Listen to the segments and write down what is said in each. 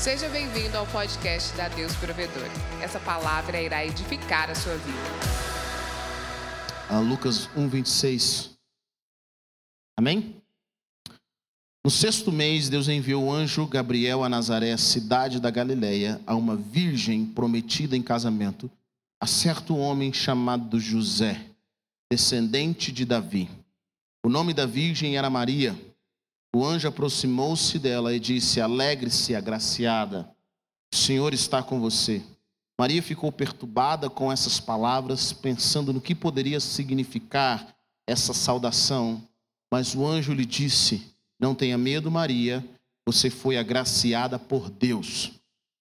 Seja bem-vindo ao podcast da Deus Provedor. Essa palavra irá edificar a sua vida. a Lucas 1:26. Amém? No sexto mês, Deus enviou o anjo Gabriel a Nazaré, cidade da Galileia, a uma virgem prometida em casamento, a certo homem chamado José, descendente de Davi. O nome da virgem era Maria. O anjo aproximou-se dela e disse: Alegre-se, agraciada, o Senhor está com você. Maria ficou perturbada com essas palavras, pensando no que poderia significar essa saudação. Mas o anjo lhe disse: Não tenha medo, Maria, você foi agraciada por Deus.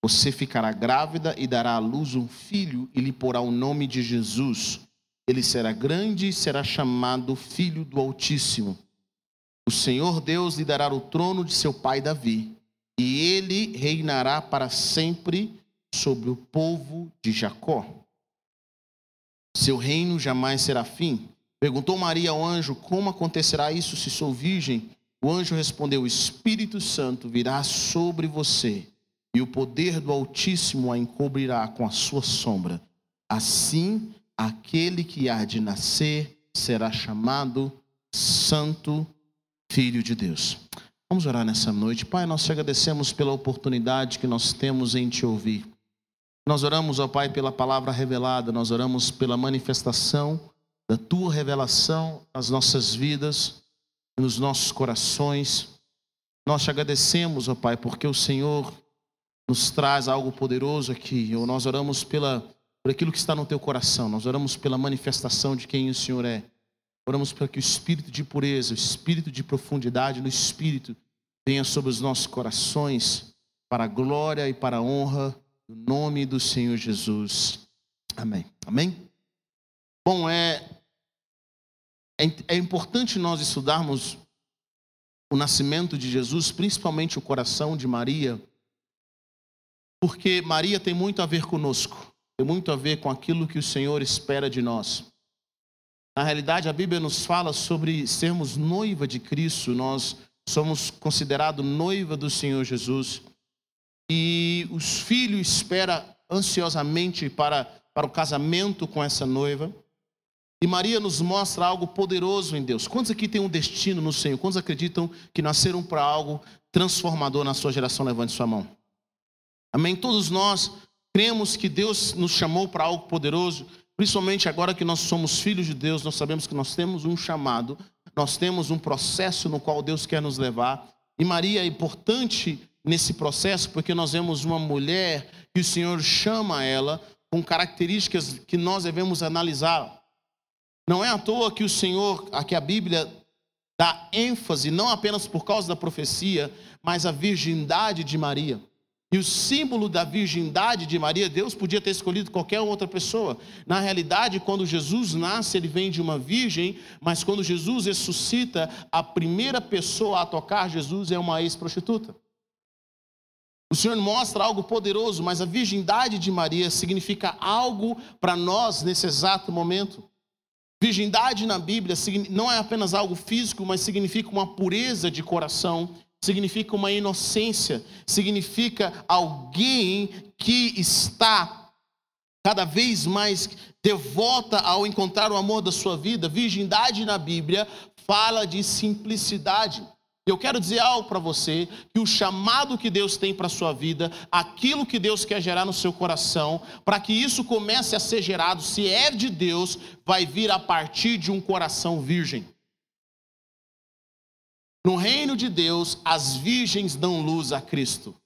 Você ficará grávida e dará à luz um filho e lhe porá o nome de Jesus. Ele será grande e será chamado Filho do Altíssimo. O Senhor Deus lhe dará o trono de seu pai Davi, e ele reinará para sempre sobre o povo de Jacó. Seu reino jamais será fim. Perguntou Maria ao anjo: Como acontecerá isso se sou virgem? O anjo respondeu: O Espírito Santo virá sobre você, e o poder do Altíssimo a encobrirá com a sua sombra. Assim, aquele que há de nascer será chamado Santo Filho de Deus. Vamos orar nessa noite. Pai, nós te agradecemos pela oportunidade que nós temos em te ouvir. Nós oramos, ó Pai, pela palavra revelada, nós oramos pela manifestação da tua revelação nas nossas vidas, nos nossos corações. Nós te agradecemos, ó Pai, porque o Senhor nos traz algo poderoso aqui. Ou nós oramos pela, por aquilo que está no teu coração, nós oramos pela manifestação de quem o Senhor é. Oramos para que o espírito de pureza, o espírito de profundidade no espírito venha sobre os nossos corações, para a glória e para a honra do nome do Senhor Jesus. Amém. Amém? Bom, é, é, é importante nós estudarmos o nascimento de Jesus, principalmente o coração de Maria, porque Maria tem muito a ver conosco, tem muito a ver com aquilo que o Senhor espera de nós. Na realidade, a Bíblia nos fala sobre sermos noiva de Cristo, nós somos considerados noiva do Senhor Jesus. E os filhos esperam ansiosamente para, para o casamento com essa noiva. E Maria nos mostra algo poderoso em Deus. Quantos aqui têm um destino no Senhor? Quantos acreditam que nasceram para algo transformador na sua geração? Levante sua mão. Amém? Todos nós cremos que Deus nos chamou para algo poderoso. Principalmente agora que nós somos filhos de Deus, nós sabemos que nós temos um chamado, nós temos um processo no qual Deus quer nos levar. E Maria é importante nesse processo porque nós vemos uma mulher que o Senhor chama ela com características que nós devemos analisar. Não é à toa que o Senhor, aqui a Bíblia dá ênfase não apenas por causa da profecia, mas a virgindade de Maria. E o símbolo da virgindade de Maria, Deus podia ter escolhido qualquer outra pessoa. Na realidade, quando Jesus nasce, ele vem de uma virgem, mas quando Jesus ressuscita, a primeira pessoa a tocar Jesus é uma ex-prostituta. O Senhor mostra algo poderoso, mas a virgindade de Maria significa algo para nós nesse exato momento. Virgindade na Bíblia não é apenas algo físico, mas significa uma pureza de coração, significa uma inocência, significa alguém que está cada vez mais devota ao encontrar o amor da sua vida. Virgindade na Bíblia fala de simplicidade. Eu quero dizer algo para você, que o chamado que Deus tem para a sua vida, aquilo que Deus quer gerar no seu coração, para que isso comece a ser gerado, se é de Deus, vai vir a partir de um coração virgem. No reino de Deus, as virgens dão luz a Cristo.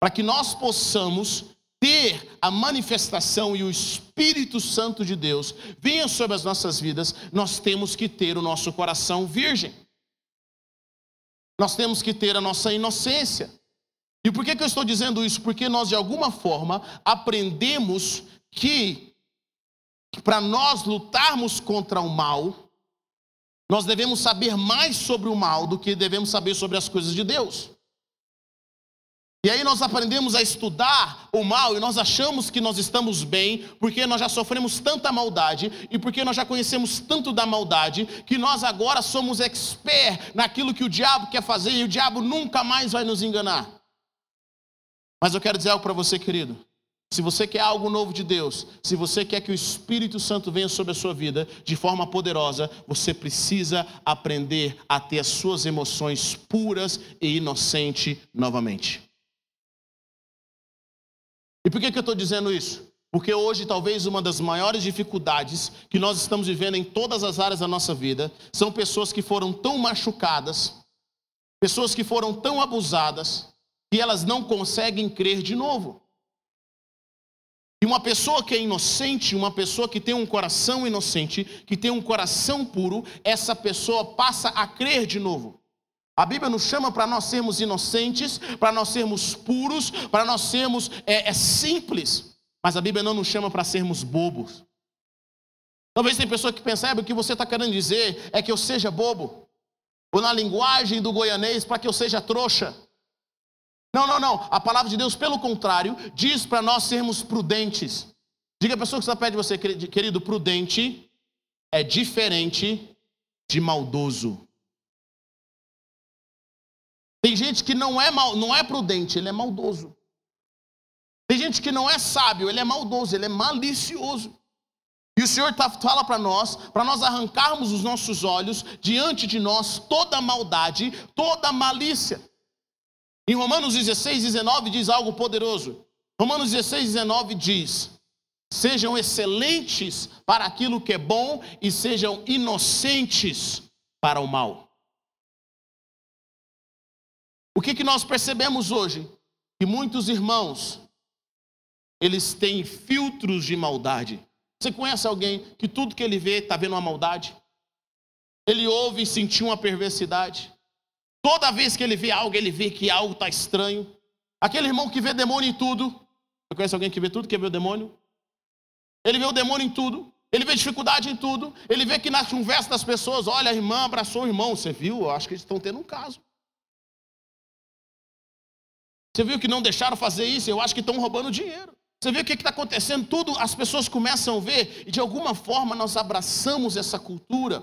Para que nós possamos ter a manifestação e o Espírito Santo de Deus venha sobre as nossas vidas, nós temos que ter o nosso coração virgem. Nós temos que ter a nossa inocência. E por que, que eu estou dizendo isso? Porque nós, de alguma forma, aprendemos que, para nós lutarmos contra o mal, nós devemos saber mais sobre o mal do que devemos saber sobre as coisas de Deus. E aí nós aprendemos a estudar o mal e nós achamos que nós estamos bem, porque nós já sofremos tanta maldade e porque nós já conhecemos tanto da maldade, que nós agora somos expert naquilo que o diabo quer fazer e o diabo nunca mais vai nos enganar. Mas eu quero dizer algo para você, querido. Se você quer algo novo de Deus, se você quer que o Espírito Santo venha sobre a sua vida de forma poderosa, você precisa aprender a ter as suas emoções puras e inocentes novamente. E por que, que eu estou dizendo isso? Porque hoje, talvez, uma das maiores dificuldades que nós estamos vivendo em todas as áreas da nossa vida são pessoas que foram tão machucadas, pessoas que foram tão abusadas, que elas não conseguem crer de novo. E uma pessoa que é inocente, uma pessoa que tem um coração inocente, que tem um coração puro, essa pessoa passa a crer de novo. A Bíblia nos chama para nós sermos inocentes, para nós sermos puros, para nós sermos é, é simples. Mas a Bíblia não nos chama para sermos bobos. Talvez tem pessoa que pensa, o que você está querendo dizer é que eu seja bobo. Ou na linguagem do goianês, para que eu seja trouxa. Não, não, não. A palavra de Deus, pelo contrário, diz para nós sermos prudentes. Diga a pessoa que está perto de você, querido, prudente é diferente de maldoso. Tem gente que não é, mal, não é prudente, ele é maldoso. Tem gente que não é sábio, ele é maldoso, ele é malicioso. E o Senhor tá, fala para nós, para nós arrancarmos os nossos olhos diante de nós toda maldade, toda malícia. Em Romanos 16, 19 diz algo poderoso. Romanos 16, 19 diz: Sejam excelentes para aquilo que é bom e sejam inocentes para o mal. O que, que nós percebemos hoje? Que muitos irmãos, eles têm filtros de maldade. Você conhece alguém que tudo que ele vê está vendo uma maldade? Ele ouve e sentiu uma perversidade. Toda vez que ele vê algo, ele vê que algo está estranho. Aquele irmão que vê demônio em tudo. Você conhece alguém que vê tudo, que vê o demônio? Ele vê o demônio em tudo. Ele vê dificuldade em tudo. Ele vê que na conversa das pessoas, olha, a irmã abraçou o irmão. Você viu? Eu acho que eles estão tendo um caso. Você viu que não deixaram fazer isso? Eu acho que estão roubando dinheiro. Você vê o que está acontecendo? Tudo as pessoas começam a ver e de alguma forma nós abraçamos essa cultura.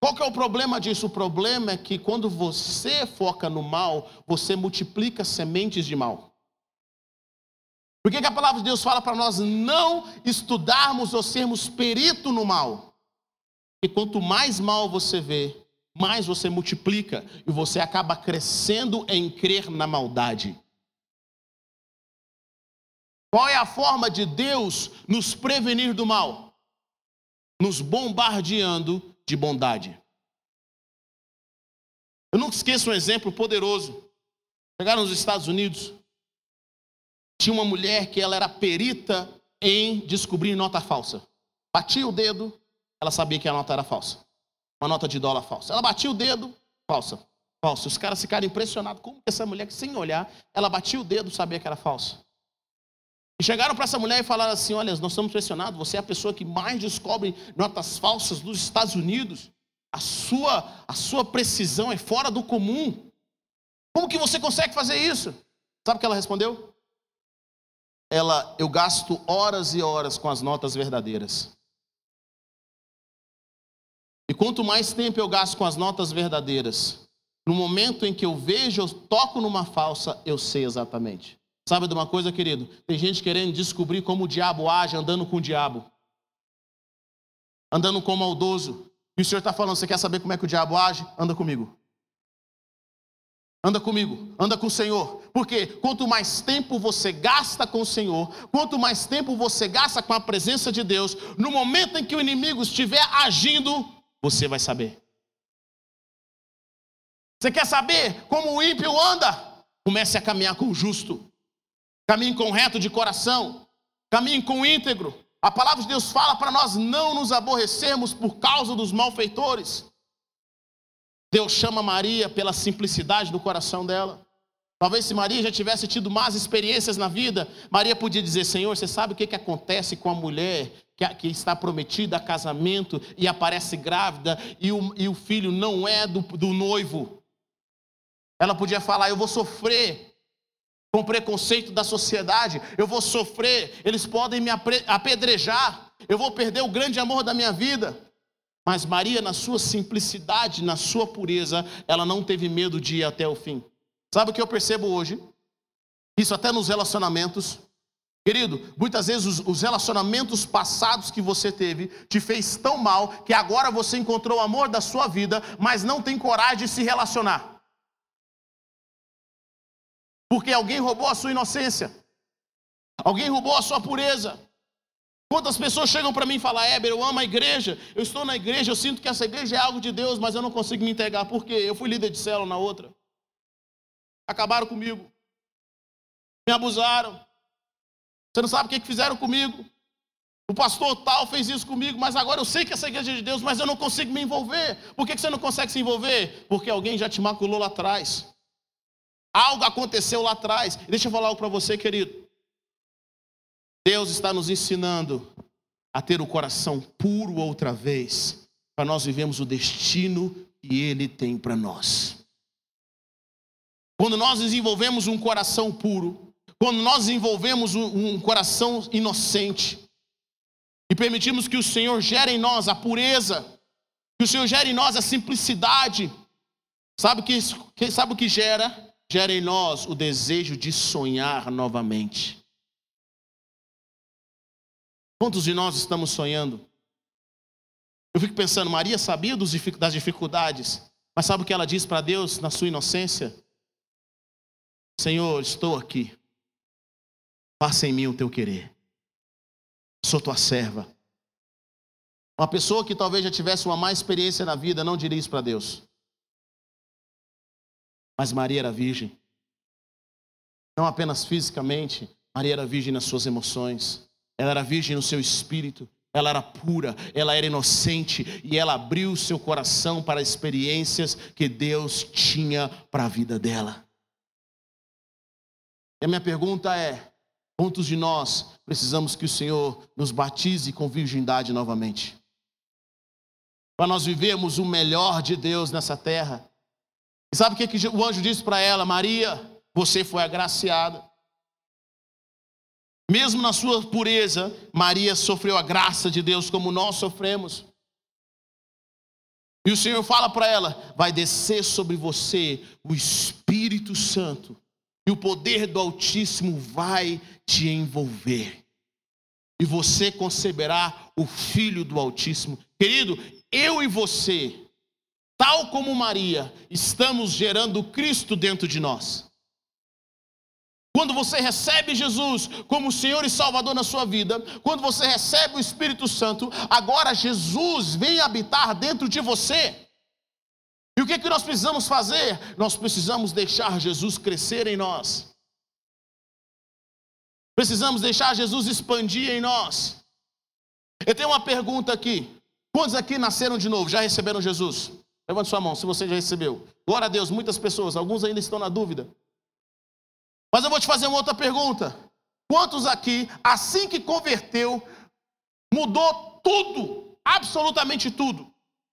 Qual que é o problema disso? O problema é que quando você foca no mal, você multiplica sementes de mal. Por que, que a palavra de Deus fala para nós não estudarmos ou sermos perito no mal? Porque quanto mais mal você vê, mais você multiplica e você acaba crescendo em crer na maldade. Qual é a forma de Deus nos prevenir do mal? Nos bombardeando de bondade. Eu nunca esqueço um exemplo poderoso. Chegaram nos Estados Unidos, tinha uma mulher que ela era perita em descobrir nota falsa. Batia o dedo, ela sabia que a nota era falsa. Uma nota de dólar falsa. Ela batia o dedo, falsa. Falsa. Os caras ficaram impressionados. Como que essa mulher, sem olhar, ela batia o dedo, sabia que era falsa. E chegaram para essa mulher e falaram assim: Olha, nós estamos pressionados, você é a pessoa que mais descobre notas falsas dos Estados Unidos. A sua, a sua precisão é fora do comum. Como que você consegue fazer isso? Sabe o que ela respondeu? Ela, eu gasto horas e horas com as notas verdadeiras. E quanto mais tempo eu gasto com as notas verdadeiras, no momento em que eu vejo, eu toco numa falsa, eu sei exatamente. Sabe de uma coisa, querido? Tem gente querendo descobrir como o diabo age andando com o diabo, andando com o maldoso. E o Senhor está falando: você quer saber como é que o diabo age? Anda comigo. Anda comigo, anda com o Senhor. Porque quanto mais tempo você gasta com o Senhor, quanto mais tempo você gasta com a presença de Deus, no momento em que o inimigo estiver agindo, você vai saber. Você quer saber como o ímpio anda? Comece a caminhar com o justo. Caminhe com reto de coração, caminhe com íntegro. A palavra de Deus fala para nós não nos aborrecermos por causa dos malfeitores. Deus chama Maria pela simplicidade do coração dela. Talvez se Maria já tivesse tido más experiências na vida, Maria podia dizer: Senhor, você sabe o que, que acontece com a mulher que, está prometida a casamento e aparece grávida e o, e o filho não é do, do noivo? Ela podia falar: Eu vou sofrer com preconceito da sociedade, eu vou sofrer, eles podem me apedrejar, eu vou perder o grande amor da minha vida. Mas Maria, na sua simplicidade, na sua pureza, ela não teve medo de ir até o fim. Sabe o que eu percebo hoje? Isso até nos relacionamentos. Querido, muitas vezes os, os, relacionamentos passados que você teve te fez tão mal que agora você encontrou o amor da sua vida, mas não tem coragem de se relacionar. Porque alguém roubou a sua inocência. Alguém roubou a sua pureza. Quantas pessoas chegam para mim e falam, Éber, eu amo a igreja, eu estou na igreja, eu sinto que essa igreja é algo de Deus, mas eu não consigo me entregar. Por quê? Eu fui líder de célula na outra. Acabaram comigo. Me abusaram. Você não sabe o que fizeram comigo. O pastor tal fez isso comigo, mas agora eu sei que essa igreja é de Deus, mas eu não consigo me envolver. Por que você não consegue se envolver? Porque alguém já te maculou lá atrás. Algo aconteceu lá atrás. Deixa eu falar algo para você, querido. Deus está nos ensinando a ter o coração puro outra vez, para nós vivemos o destino que Ele tem para nós. Quando nós desenvolvemos um coração puro, quando nós desenvolvemos um, coração inocente, e permitimos que o Senhor gere em nós a pureza, que o Senhor gere em nós a simplicidade, sabe, que, sabe o que gera? Gera em nós o desejo de sonhar novamente. Quantos de nós estamos sonhando? Eu fico pensando, Maria sabia das dificuldades, mas sabe o que ela diz para Deus na sua inocência? Senhor, estou aqui. Faça em mim o teu querer. Sou tua serva. Uma pessoa que talvez já tivesse uma má experiência na vida não diria isso para Deus. Mas Maria era virgem. Não apenas fisicamente, Maria era virgem nas suas emoções. Ela era virgem no seu espírito. Ela era pura, ela era inocente e ela abriu seu coração para experiências que Deus tinha para a vida dela. E a minha pergunta é: quantos de nós precisamos que o Senhor nos batize com virgindade novamente? Para nós vivermos o melhor de Deus nessa terra, e sabe o que, que o anjo disse para ela? Maria, você foi agraciada. Mesmo na sua pureza, Maria sofreu a graça de Deus como nós sofremos. E o Senhor fala para ela: vai descer sobre você o Espírito Santo, e o poder do Altíssimo vai te envolver. E você conceberá o Filho do Altíssimo. Querido, eu e você tal como Maria, estamos gerando Cristo dentro de nós. Quando você recebe Jesus como Senhor e Salvador na sua vida, quando você recebe o Espírito Santo, agora Jesus vem habitar dentro de você. E o que, é que nós precisamos fazer? Nós precisamos deixar Jesus crescer em nós. Precisamos deixar Jesus expandir em nós. Eu tenho uma pergunta aqui. Quantos aqui nasceram de novo? Já receberam Jesus? Levante sua mão se você já recebeu. Glória a Deus, muitas pessoas, alguns ainda estão na dúvida. Mas eu vou te fazer uma outra pergunta. Quantos aqui, assim que converteu, mudou tudo, absolutamente tudo?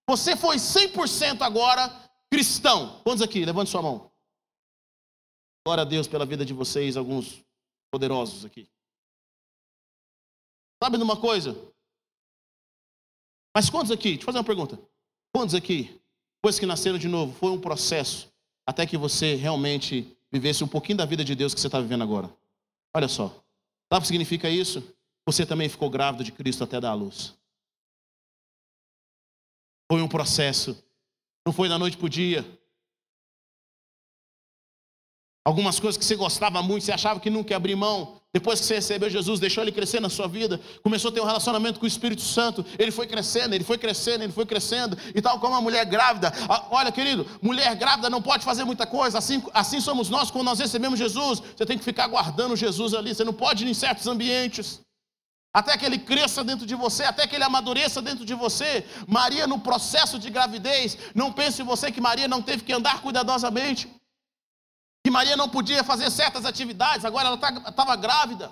Você foi 100% agora cristão. Quantos aqui? Levante sua mão. Glória a Deus pela vida de vocês, alguns poderosos aqui. Sabe de uma coisa? Mas quantos aqui? Deixa eu fazer uma pergunta. Quantos aqui depois que nasceram de novo, foi um processo até que você realmente vivesse um pouquinho da vida de Deus que você está vivendo agora. Olha só. Sabe o que significa isso? Você também ficou grávido de Cristo até dar a luz. Foi um processo. Não foi da noite para o dia. Algumas coisas que você gostava muito, você achava que nunca ia abrir mão. Depois que você recebeu Jesus, deixou ele crescer na sua vida, começou a ter um relacionamento com o Espírito Santo, ele foi crescendo, ele foi crescendo, ele foi crescendo, e tal como a mulher grávida. Olha, querido, mulher grávida não pode fazer muita coisa, assim, assim somos nós quando nós recebemos Jesus. Você tem que ficar guardando Jesus ali, você não pode ir em certos ambientes. Até que ele cresça dentro de você, até que ele amadureça dentro de você. Maria, no processo de gravidez, não pense você que Maria não teve que andar cuidadosamente que Maria não podia fazer certas atividades, agora ela estava tá, grávida.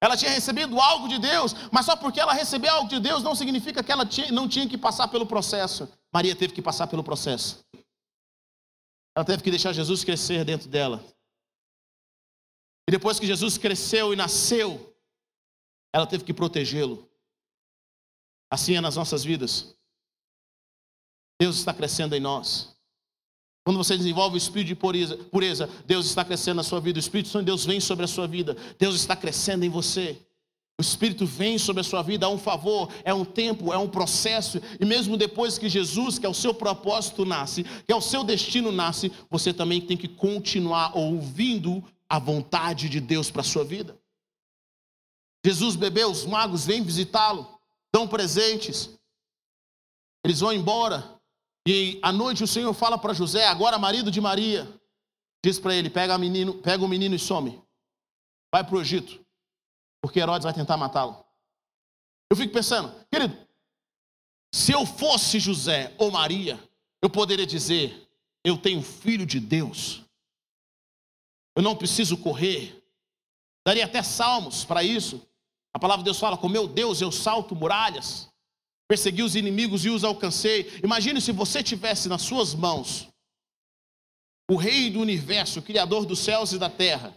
Ela tinha recebido algo de Deus, mas só porque ela recebeu algo de Deus não significa que ela tinha, não tinha que passar pelo processo. Maria teve que passar pelo processo. Ela teve que deixar Jesus crescer dentro dela. E depois que Jesus cresceu e nasceu, ela teve que protegê-lo. Assim é nas nossas vidas. Deus está crescendo em nós. Quando você desenvolve o espírito de pureza, Deus está crescendo na sua vida. O Espírito Santo de Deus vem sobre a sua vida. Deus está crescendo em você. O Espírito vem sobre a sua vida, há um favor, é um tempo, é um processo, e mesmo depois que Jesus, que é o seu propósito, nasce, que é o seu destino nasce, você também tem que continuar ouvindo a vontade de Deus para a sua vida. Jesus bebeu, os magos vêm visitá-lo, dão presentes, eles vão embora, e à noite o Senhor fala para José, agora marido de Maria, diz para ele: pega, menino, pega o menino e some, vai para o Egito porque Herodes vai tentar matá-lo. Eu fico pensando, querido, se eu fosse José ou Maria, eu poderia dizer: eu tenho filho de Deus, eu não preciso correr. Daria até salmos para isso. A palavra de Deus fala: com meu Deus eu salto muralhas, persegui os inimigos e os alcancei. Imagine se você tivesse nas suas mãos o Rei do universo, o Criador dos céus e da terra.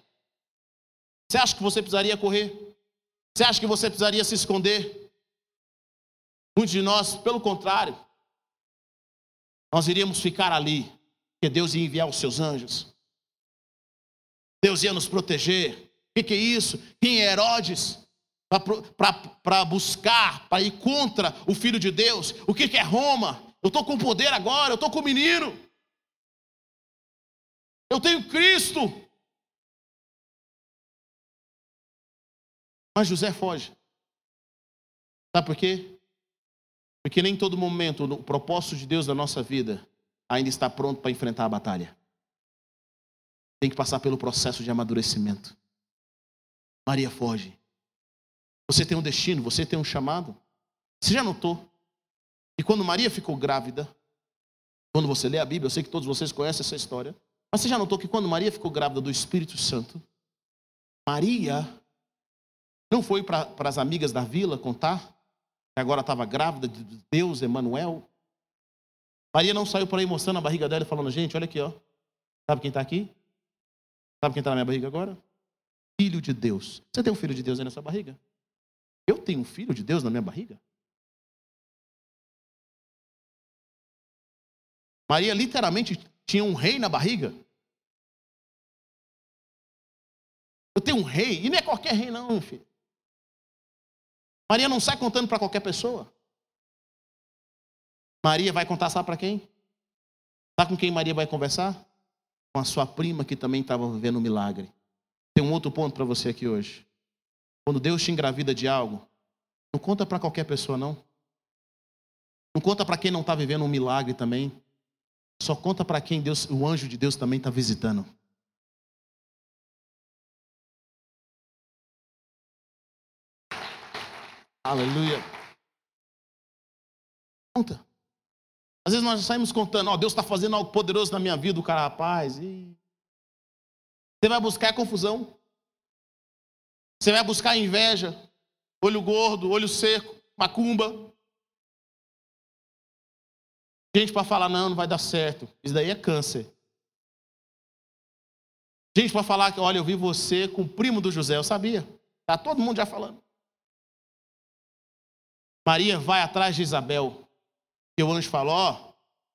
Você acha que você precisaria correr? Você acha que você precisaria se esconder? Muitos de nós, pelo contrário, nós iríamos ficar ali, porque Deus ia enviar os seus anjos. Deus ia nos proteger. O que, que é isso? Quem é Herodes? Para buscar, para ir contra o Filho de Deus. O que, que é Roma? Eu estou com poder agora, eu estou com o menino. Eu tenho Cristo. Mas José foge. Sabe por quê? Porque nem todo momento o propósito de Deus na nossa vida ainda está pronto para enfrentar a batalha. Tem que passar pelo processo de amadurecimento. Maria foge. Você tem um destino, você tem um chamado. Você já notou? E quando Maria ficou grávida, quando você lê a Bíblia, eu sei que todos vocês conhecem essa história, mas você já notou que quando Maria ficou grávida do Espírito Santo, Maria não foi para as amigas da vila contar que agora estava grávida de Deus, Emanuel. Maria não saiu por aí mostrando a barriga dela e falando, gente, olha aqui, ó. Sabe quem está aqui? Sabe quem está na minha barriga agora? Filho de Deus. Você tem um filho de Deus aí na sua barriga? Eu tenho um filho de Deus na minha barriga? Maria literalmente tinha um rei na barriga. Eu tenho um rei, e não é qualquer rei, não, filho. Maria não sai contando para qualquer pessoa. Maria vai contar, sabe para quem? Sabe com quem Maria vai conversar? Com a sua prima que também estava vivendo um milagre. Tem um outro ponto para você aqui hoje. Quando Deus te engravida de algo, não conta para qualquer pessoa, não. Não conta para quem não está vivendo um milagre também. Só conta para quem Deus, o anjo de Deus também está visitando. Aleluia. Conta. Às vezes nós saímos contando, ó, oh, Deus está fazendo algo poderoso na minha vida, o cara, rapaz. E... Você vai buscar confusão. Você vai buscar inveja, olho gordo, olho seco, macumba. Gente para falar, não, não vai dar certo. Isso daí é câncer. Gente para falar que, olha, eu vi você com o primo do José, eu sabia. Tá todo mundo já falando. Maria vai atrás de Isabel. E o anjo falou: Ó,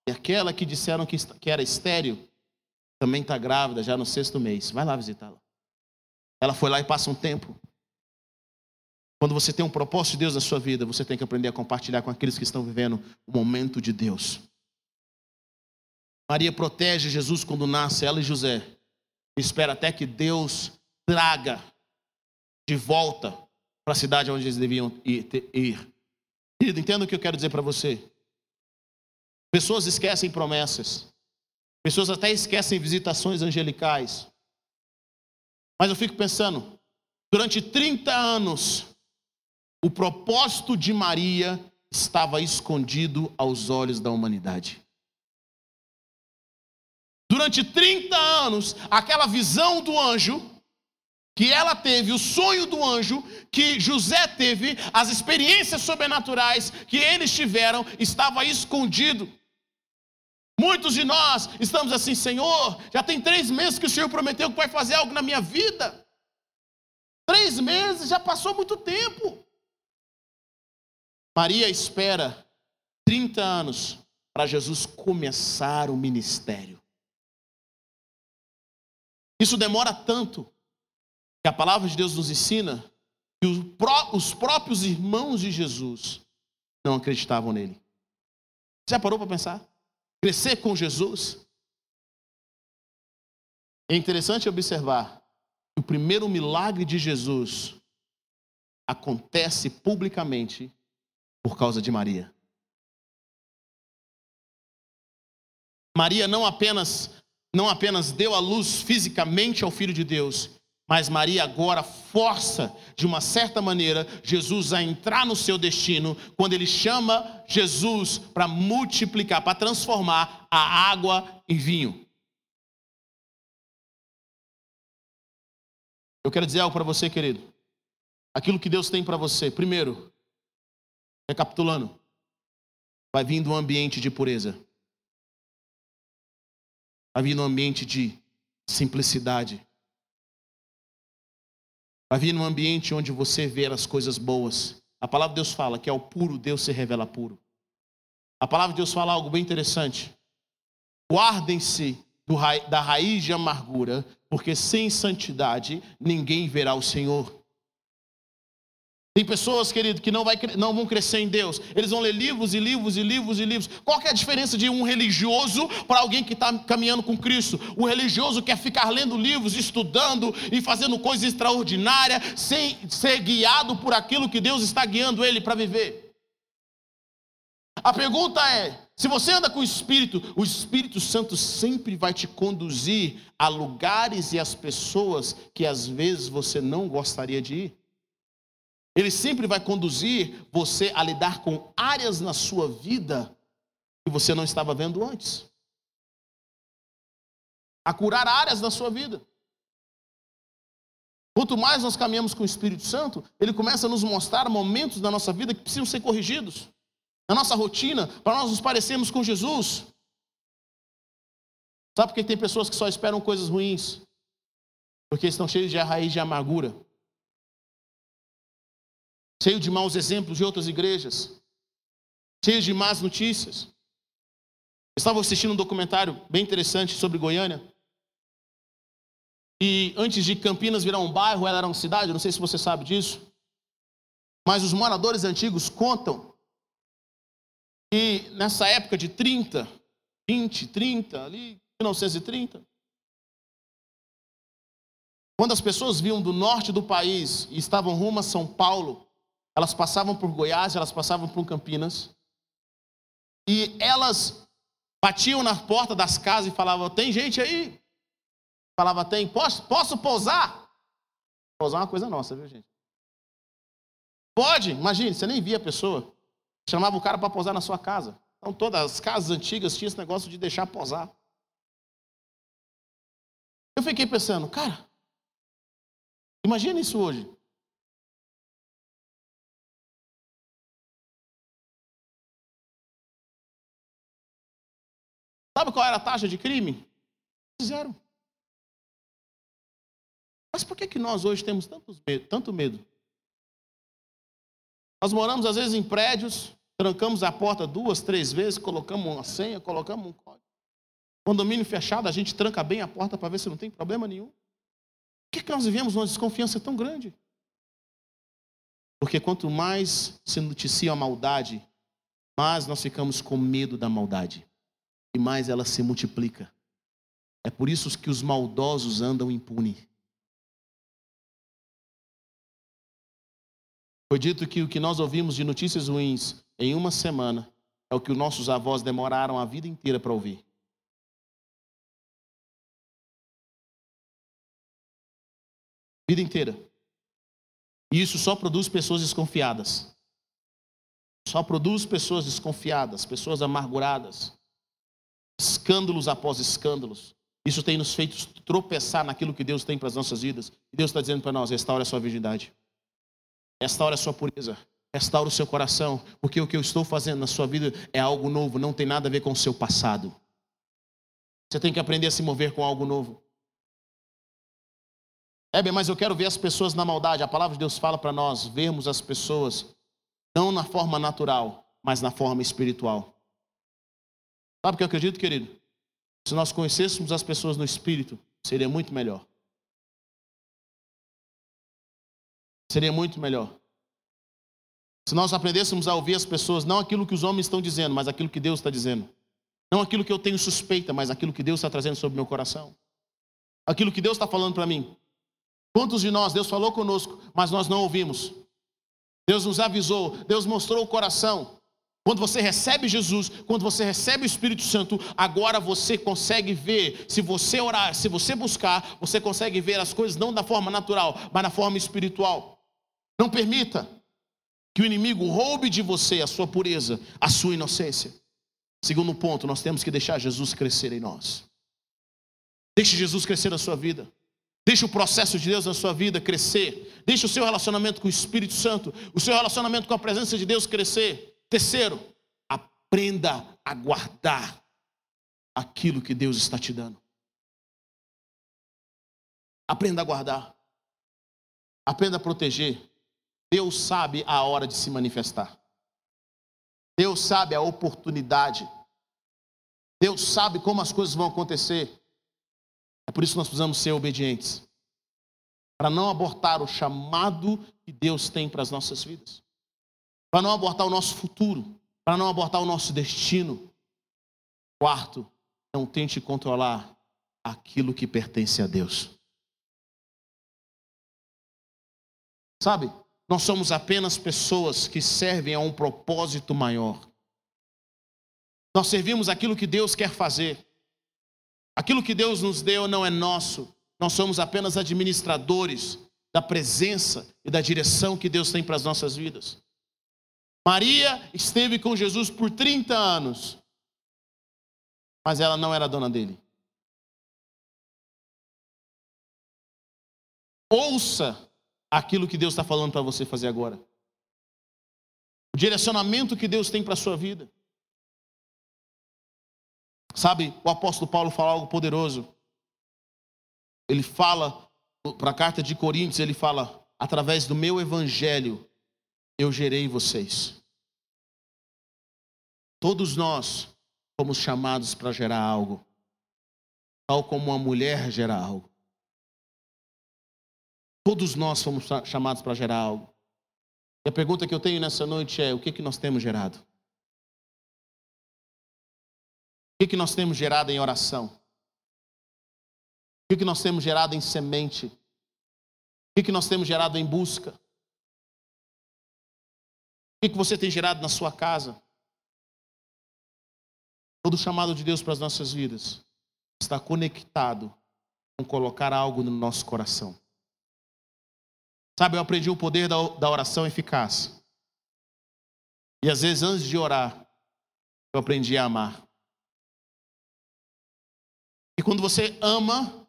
e aquela que disseram que, que era estéreo também está grávida, já no sexto mês. Vai lá visitá-la. Ela foi lá e passa um tempo. Quando você tem um propósito de Deus na sua vida, você tem que aprender a compartilhar com aqueles que estão vivendo o momento de Deus. Maria protege Jesus quando nasce, ela e José. Espera até que Deus traga de volta para a cidade onde eles deviam ir. Querido, entenda o que eu quero dizer para você. Pessoas esquecem promessas. Pessoas até esquecem visitações angelicais. Mas eu fico pensando, durante 30 anos, o propósito de Maria estava escondido aos olhos da humanidade. Durante 30 anos, aquela visão do anjo que ela teve, o sonho do anjo, que José teve, as experiências sobrenaturais que eles tiveram, estava escondido. Muitos de nós estamos assim, Senhor, já tem três meses que o Senhor prometeu que vai fazer algo na minha vida. Três meses, já passou muito tempo. Maria espera 30 anos para Jesus começar o ministério. Isso demora tanto que a palavra de Deus nos ensina que os próprios irmãos de Jesus não acreditavam nele. Já parou para pensar? Crescer com Jesus. É interessante observar que o primeiro milagre de Jesus acontece publicamente por causa de Maria. Maria não apenas não apenas deu a luz fisicamente ao filho de Deus, mas Maria agora força, de uma certa maneira, Jesus a entrar no seu destino, quando ele chama Jesus para multiplicar, para transformar a água em vinho. Eu quero dizer algo para você, querido. Aquilo que Deus tem para você, primeiro, recapitulando, vai vir do ambiente de pureza, vai vir no ambiente de simplicidade Vai vir num ambiente onde você vê as coisas boas. A palavra de Deus fala que ao puro Deus se revela puro. A palavra de Deus fala algo bem interessante. Guardem-se da raiz de amargura, porque sem santidade ninguém verá o Senhor. Tem pessoas, querido, que não, vai, não vão crescer em Deus. Eles vão ler livros e livros e livros e livros. Qual é a diferença de um religioso para alguém que está caminhando com Cristo? O religioso quer ficar lendo livros, estudando e fazendo coisas extraordinárias, sem ser guiado por aquilo que Deus está guiando ele para viver. A pergunta é: se você anda com o Espírito, o Espírito Santo sempre vai te conduzir a lugares e às pessoas que às vezes você não gostaria de ir? Ele sempre vai conduzir você a lidar com áreas na sua vida que você não estava vendo antes. A curar áreas da sua vida. Quanto mais nós caminhamos com o Espírito Santo, ele começa a nos mostrar momentos da nossa vida que precisam ser corrigidos. Na nossa rotina, para nós nos parecermos com Jesus. Sabe por que tem pessoas que só esperam coisas ruins? Porque estão cheios de raiz de amargura cheio de maus exemplos de outras igrejas, cheio de más notícias. Eu estava assistindo um documentário bem interessante sobre Goiânia. E antes de Campinas virar um bairro, ela era uma cidade, não sei se você sabe disso. Mas os moradores antigos contam que nessa época de 30, 20, 30, ali, 1930, quando as pessoas vinham do norte do país e estavam rumo a São Paulo, elas passavam por Goiás, elas passavam por Campinas. E elas batiam na porta das casas e falavam: Tem gente aí? Falava: Tem, posso, posso pousar? Pousar é uma coisa nossa, viu, gente? Pode, imagine, você nem via a pessoa. Chamava o cara para posar na sua casa. Então, todas as casas antigas tinham esse negócio de deixar posar. Eu fiquei pensando, cara, imagine isso hoje. Sabe qual era a taxa de crime? Zero. Mas por que, que nós hoje temos tantos medo, tanto medo? Nós moramos às vezes em prédios, trancamos a porta duas, três vezes, colocamos uma senha, colocamos um código. Condomínio fechado, a gente tranca bem a porta para ver se não tem problema nenhum. Por que, que nós vivemos uma desconfiança tão grande? Porque quanto mais se noticia a maldade, mais nós ficamos com medo da maldade e mais ela se multiplica. É por isso que os maldosos andam impunes. Foi dito que o que nós ouvimos de notícias ruins em uma semana é o que os nossos avós demoraram a vida inteira para ouvir. Vida inteira. E isso só produz pessoas desconfiadas. Só produz pessoas desconfiadas, pessoas amarguradas, escândalos após escândalos. Isso tem nos feito tropeçar naquilo que Deus tem para as nossas vidas. E Deus está dizendo para nós: restaure a sua virgindade, restaure a sua pureza, restaure o seu coração, porque o que eu estou fazendo na sua vida é algo novo, não tem nada a ver com o seu passado. Você tem que aprender a se mover com algo novo. É bem, mas eu quero ver as pessoas na maldade. A palavra de Deus fala para nós vermos as pessoas não na forma natural, mas na forma espiritual. Sabe o que eu acredito, querido? Se nós conhecêssemos as pessoas no espírito, seria muito melhor. Seria muito melhor. Se nós aprendêssemos a ouvir as pessoas, não aquilo que os homens estão dizendo, mas aquilo que Deus está dizendo. Não aquilo que eu tenho suspeita, mas aquilo que Deus está trazendo sobre meu coração. Aquilo que Deus está falando para mim. Quantos de nós, Deus falou conosco, mas nós não ouvimos? Deus nos avisou, Deus mostrou o coração. Quando você recebe Jesus, quando você recebe o Espírito Santo, agora você consegue ver, se você orar, se você buscar, você consegue ver as coisas não da forma natural, mas na forma espiritual. Não permita que o inimigo roube de você a sua pureza, a sua inocência. Segundo ponto, nós temos que deixar Jesus crescer em nós. Deixe Jesus crescer na sua vida. Deixe o processo de Deus na sua vida crescer. Deixe o seu relacionamento com o Espírito Santo, o seu relacionamento com a presença de Deus crescer. Terceiro, aprenda a guardar aquilo que Deus está te dando. Aprenda a guardar. Aprenda a proteger. Deus sabe a hora de se manifestar. Deus sabe a oportunidade. Deus sabe como as coisas vão acontecer. É por isso que nós precisamos ser obedientes. Para não abortar o chamado que Deus tem para as nossas vidas. Para não abortar o nosso futuro. Para não abortar o nosso destino. Quarto, não tente controlar aquilo que pertence a Deus. Sabe, nós somos apenas pessoas que servem a um propósito maior. Nós servimos aquilo que Deus quer fazer. Aquilo que Deus nos deu não é nosso, nós somos apenas administradores da presença e da direção que Deus tem para as nossas vidas. Maria esteve com Jesus por 30 anos, mas ela não era dona dele. Ouça aquilo que Deus está falando para você fazer agora. O direcionamento que Deus tem para a sua vida. Sabe, o apóstolo Paulo fala algo poderoso. Ele fala, para a carta de Coríntios, ele fala: através do meu evangelho, eu gerei vocês. Todos nós fomos chamados para gerar algo, tal como uma mulher gera algo. Todos nós fomos chamados para gerar algo. E a pergunta que eu tenho nessa noite é: o que, que nós temos gerado? O que, que nós temos gerado em oração? O que, que nós temos gerado em semente? O que, que nós temos gerado em busca? O que, que você tem gerado na sua casa? Todo chamado de Deus para as nossas vidas está conectado com colocar algo no nosso coração. Sabe, eu aprendi o poder da oração eficaz. E às vezes, antes de orar, eu aprendi a amar. E quando você ama,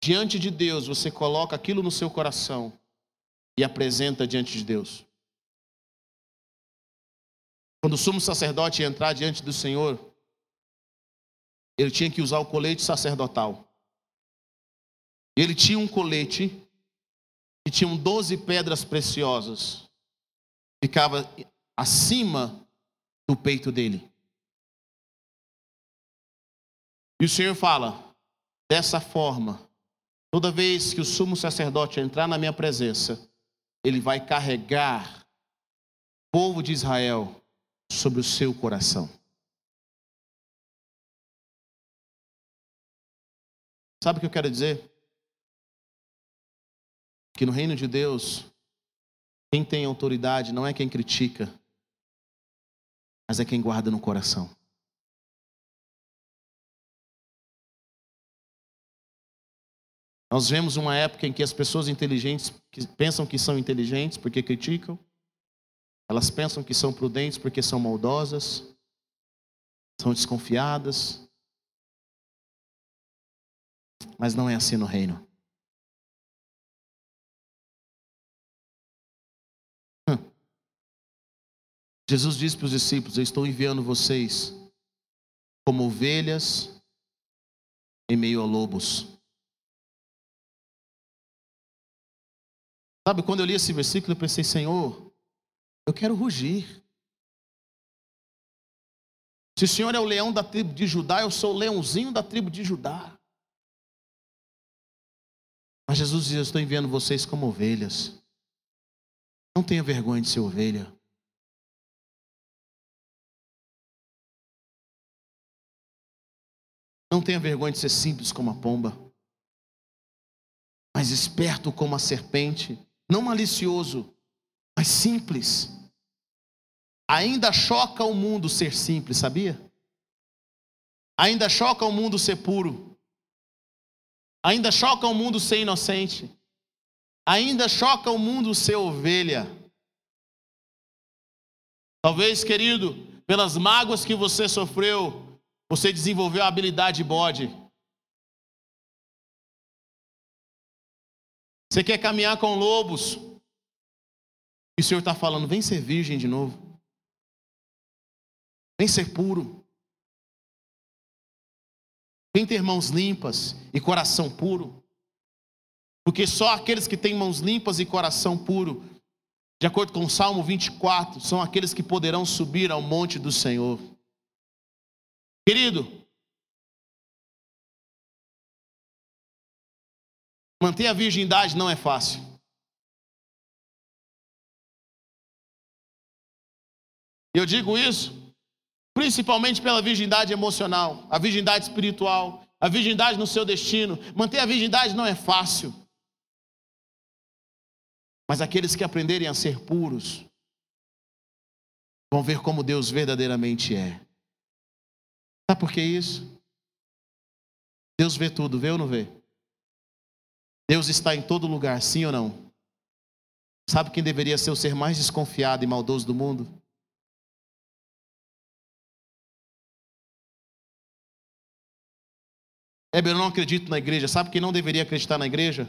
diante de Deus, você coloca aquilo no seu coração e apresenta diante de Deus. Quando o sumo sacerdote ia entrar diante do Senhor, ele tinha que usar o colete sacerdotal. Ele tinha um colete que tinha 12 pedras preciosas. Ficava acima do peito dele. E o Senhor fala: dessa forma, toda vez que o sumo sacerdote entrar na minha presença, ele vai carregar o povo de Israel sobre o seu coração. Sabe o que eu quero dizer? Que no reino de Deus, quem tem autoridade não é quem critica, mas é quem guarda no coração. Nós vemos uma época em que as pessoas inteligentes que pensam que são inteligentes porque criticam, elas pensam que são prudentes porque são maldosas, são desconfiadas. Mas não é assim no reino. Hum. Jesus disse para os discípulos: Eu estou enviando vocês como ovelhas em meio a lobos. Sabe, quando eu li esse versículo, eu pensei, Senhor, eu quero rugir. Se o Senhor é o leão da tribo de Judá, eu sou o leãozinho da tribo de Judá. Mas Jesus diz: Eu estou enviando vocês como ovelhas. Não tenha vergonha de ser ovelha. Não tenha vergonha de ser simples como a pomba, mas esperto como a serpente, não malicioso, mas simples. Ainda choca o mundo ser simples, sabia? Ainda choca o mundo ser puro. Ainda choca o mundo ser inocente. Ainda choca o mundo ser ovelha. Talvez, querido, pelas mágoas que você sofreu, você desenvolveu a habilidade bode. Você quer caminhar com lobos. E o Senhor está falando: vem ser virgem de novo. Vem ser puro. Vem ter mãos limpas e coração puro. Porque só aqueles que têm mãos limpas e coração puro, de acordo com o Salmo 24, são aqueles que poderão subir ao monte do Senhor. Querido, manter a virgindade não é fácil. Eu digo isso principalmente pela virgindade emocional, a virgindade espiritual, a virgindade no seu destino. Manter a virgindade não é fácil. Mas aqueles que aprenderem a ser puros vão ver como Deus verdadeiramente é. Sabe por que isso? Deus vê tudo, vê ou não vê? Deus está em todo lugar, sim ou não? Sabe quem deveria ser o ser mais desconfiado e maldoso do mundo? Heber, eu não acredito na igreja. Sabe quem não deveria acreditar na igreja?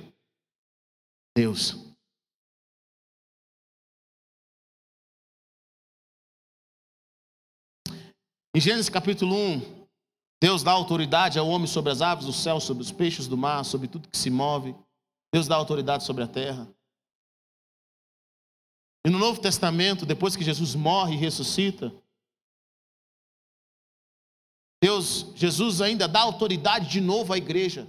Deus. Em Gênesis capítulo 1, Deus dá autoridade ao homem sobre as aves do céu, sobre os peixes do mar, sobre tudo que se move. Deus dá autoridade sobre a terra. E no Novo Testamento, depois que Jesus morre e ressuscita, Deus, Jesus ainda dá autoridade de novo à igreja.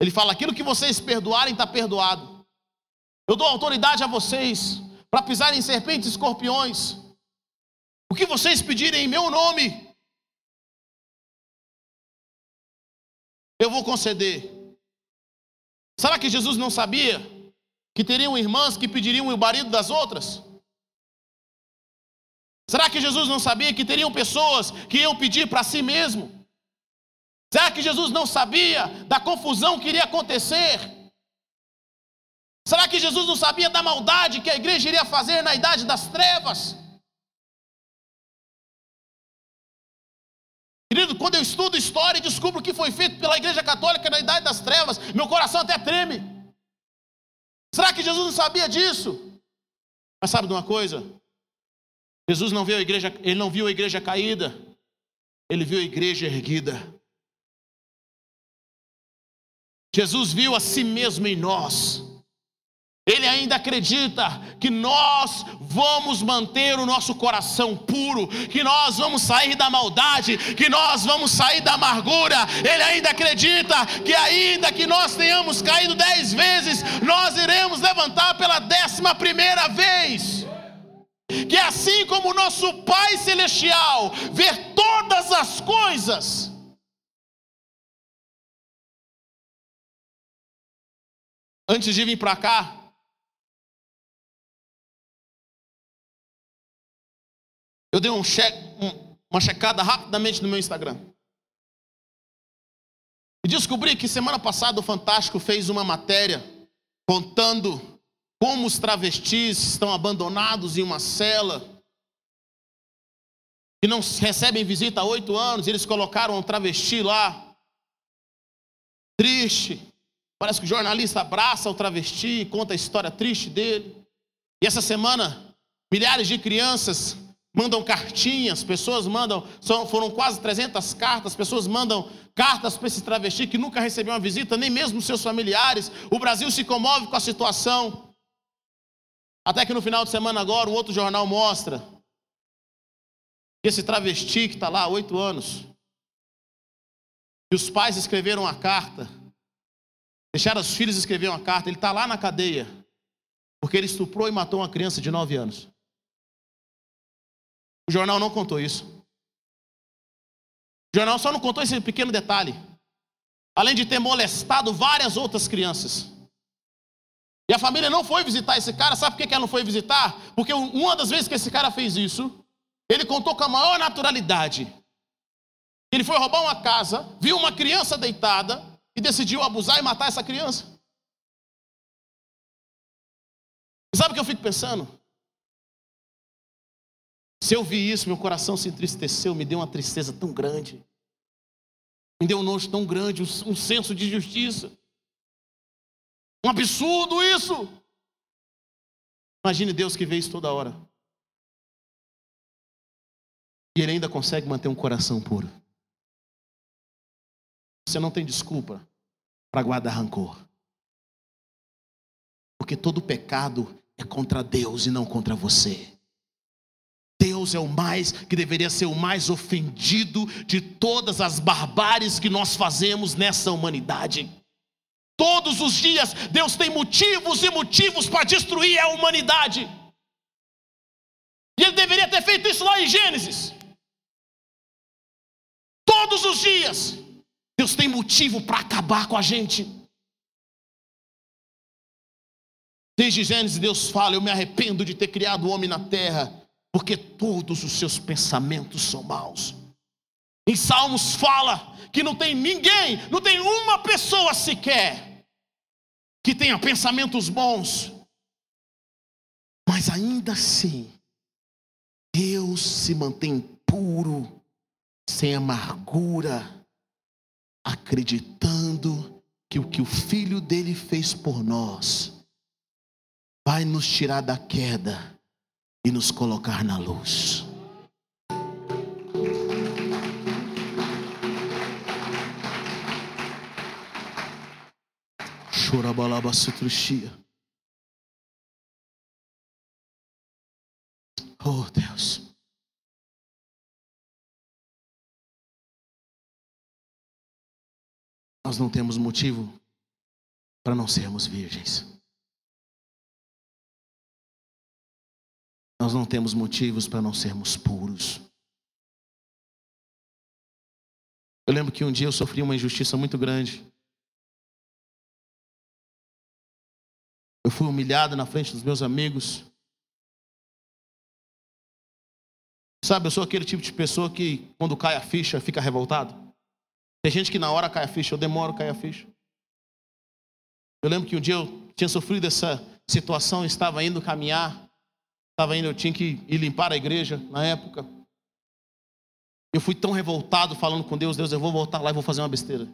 Ele fala: aquilo que vocês perdoarem está perdoado. Eu dou autoridade a vocês para pisarem em serpentes e escorpiões. O que vocês pedirem em meu nome, eu vou conceder. Será que Jesus não sabia que teriam irmãs que pediriam o marido das outras? Será que Jesus não sabia que teriam pessoas que iam pedir para si mesmo? Será que Jesus não sabia da confusão que iria acontecer? Será que Jesus não sabia da maldade que a igreja iria fazer na idade das trevas? Querido, quando eu estudo história e descubro o que foi feito pela Igreja Católica na Idade das Trevas, meu coração até treme. Será que Jesus não sabia disso? Mas sabe de uma coisa? Jesus não viu a igreja, ele não viu a igreja caída, ele viu a igreja erguida. Jesus viu a si mesmo em nós. Ele ainda acredita que nós vamos manter o nosso coração puro, que nós vamos sair da maldade, que nós vamos sair da amargura. Ele ainda acredita que, ainda que nós tenhamos caído dez vezes, nós iremos levantar pela décima primeira vez. Que assim como nosso Pai Celestial vê todas as coisas, antes de vir para cá, Eu dei um cheque, uma checada rapidamente no meu Instagram. E descobri que semana passada o Fantástico fez uma matéria contando como os travestis estão abandonados em uma cela, que não recebem visita há oito anos, eles colocaram um travesti lá, triste. Parece que o jornalista abraça o travesti e conta a história triste dele. E essa semana, milhares de crianças mandam cartinhas, pessoas mandam, foram quase 300 cartas, pessoas mandam cartas para esse travesti que nunca recebeu uma visita, nem mesmo seus familiares. O Brasil se comove com a situação. Até que no final de semana agora, um outro jornal mostra esse travesti que está lá há oito anos, e os pais escreveram uma carta, deixaram os filhos escrever uma carta, ele está lá na cadeia, porque ele estuprou e matou uma criança de nove anos. O jornal não contou isso. O jornal só não contou esse pequeno detalhe. Além de ter molestado várias outras crianças. E a família não foi visitar esse cara. Sabe por que ela não foi visitar? Porque uma das vezes que esse cara fez isso, ele contou com a maior naturalidade. Ele foi roubar uma casa, viu uma criança deitada e decidiu abusar e matar essa criança. E sabe o que eu fico pensando? Se eu vi isso, meu coração se entristeceu, me deu uma tristeza tão grande. Me deu um nojo tão grande, um senso de justiça. Um absurdo isso. Imagine Deus que vê isso toda hora. E ele ainda consegue manter um coração puro. Você não tem desculpa para guardar rancor. Porque todo pecado é contra Deus e não contra você. Deus é o mais que deveria ser o mais ofendido de todas as barbáries que nós fazemos nessa humanidade. Todos os dias Deus tem motivos e motivos para destruir a humanidade. E ele deveria ter feito isso lá em Gênesis. Todos os dias Deus tem motivo para acabar com a gente. Desde Gênesis Deus fala: Eu me arrependo de ter criado o homem na terra porque todos os seus pensamentos são maus. Em Salmos fala que não tem ninguém, não tem uma pessoa sequer que tenha pensamentos bons. Mas ainda assim, Deus se mantém puro, sem amargura, acreditando que o que o filho dele fez por nós vai nos tirar da queda e nos colocar na luz. Oh Deus. Nós não temos motivo para não sermos virgens. nós não temos motivos para não sermos puros. Eu lembro que um dia eu sofri uma injustiça muito grande. Eu fui humilhado na frente dos meus amigos. Sabe, eu sou aquele tipo de pessoa que, quando cai a ficha, fica revoltado. Tem gente que na hora cai a ficha, eu demoro cair a ficha. Eu lembro que um dia eu tinha sofrido essa situação, estava indo caminhar Estava indo, eu tinha que ir limpar a igreja na época. Eu fui tão revoltado falando com Deus, Deus, eu vou voltar lá e vou fazer uma besteira.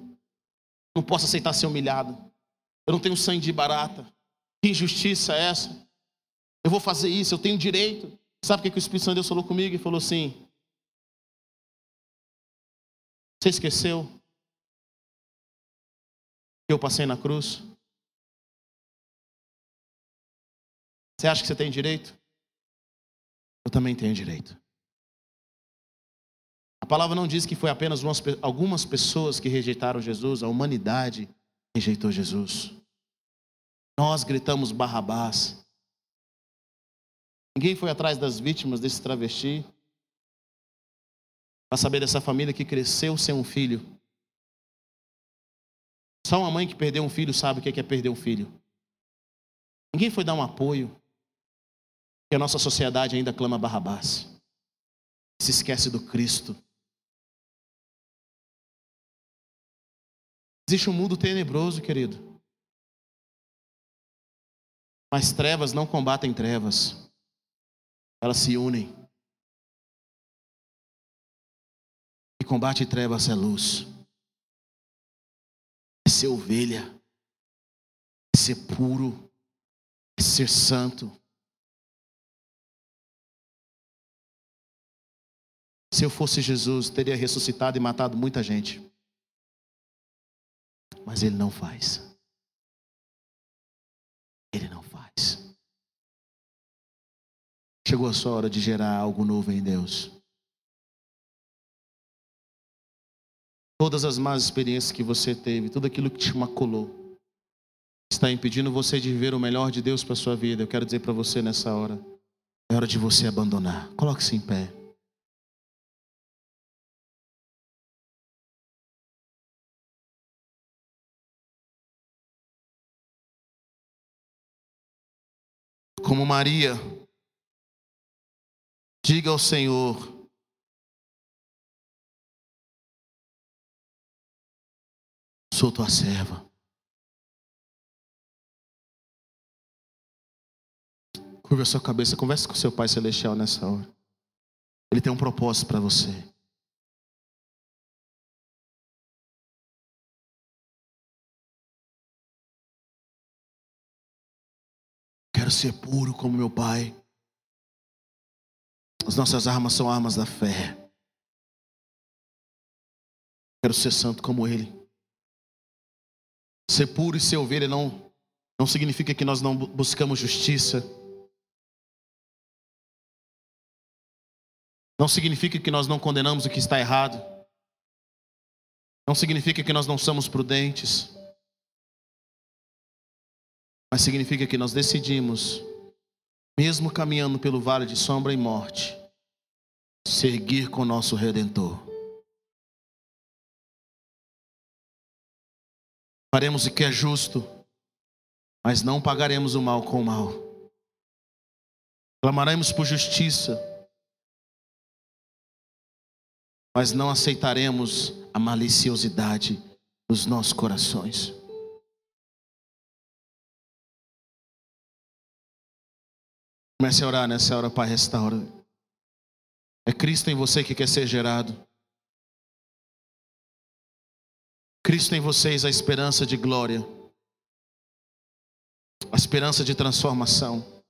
Não posso aceitar ser humilhado. Eu não tenho sangue de barata. Que injustiça é essa? Eu vou fazer isso, eu tenho direito. Sabe o que, que o Espírito Santo de Deus falou comigo? Ele falou assim: Você esqueceu que eu passei na cruz? Você acha que você tem direito? eu também tenho direito. A palavra não diz que foi apenas umas, algumas pessoas que rejeitaram Jesus, a humanidade rejeitou Jesus. Nós gritamos Barrabás. Ninguém foi atrás das vítimas desse travesti para saber dessa família que cresceu sem um filho. Só uma mãe que perdeu um filho sabe o que é perder um filho. Ninguém foi dar um apoio que a nossa sociedade ainda clama Barrabás. Se esquece do Cristo. Existe um mundo tenebroso, querido. Mas trevas não combatem trevas. Elas se unem. E combate trevas é luz. É ser ovelha. É ser puro. É ser santo Se eu fosse Jesus, teria ressuscitado e matado muita gente. Mas ele não faz. Ele não Chegou a sua hora de gerar algo novo em Deus. Todas as más experiências que você teve, tudo aquilo que te maculou, está impedindo você de viver o melhor de Deus para sua vida. Eu quero dizer para você nessa hora: é hora de você abandonar. Coloque-se em pé. Como Maria, diga ao Senhor, sou tua serva. Curva a sua cabeça, converse com seu Pai Celestial nessa hora. Ele tem um propósito para você. Quero ser puro como meu Pai. As nossas armas são armas da fé. Quero ser santo como Ele. Ser puro e ser ovelha não, não significa que nós não buscamos justiça. Não significa que nós não condenamos o que está errado. Não significa que nós não somos prudentes. Mas significa que nós decidimos, mesmo caminhando pelo vale de sombra e morte, seguir com nosso redentor. Faremos o que é justo, mas não pagaremos o mal com o mal. Clamaremos por justiça mas não aceitaremos a maliciosidade dos nossos corações. Comece a orar nessa hora, Pai, restaura. É Cristo em você que quer ser gerado. Cristo em vocês a esperança de glória, a esperança de transformação.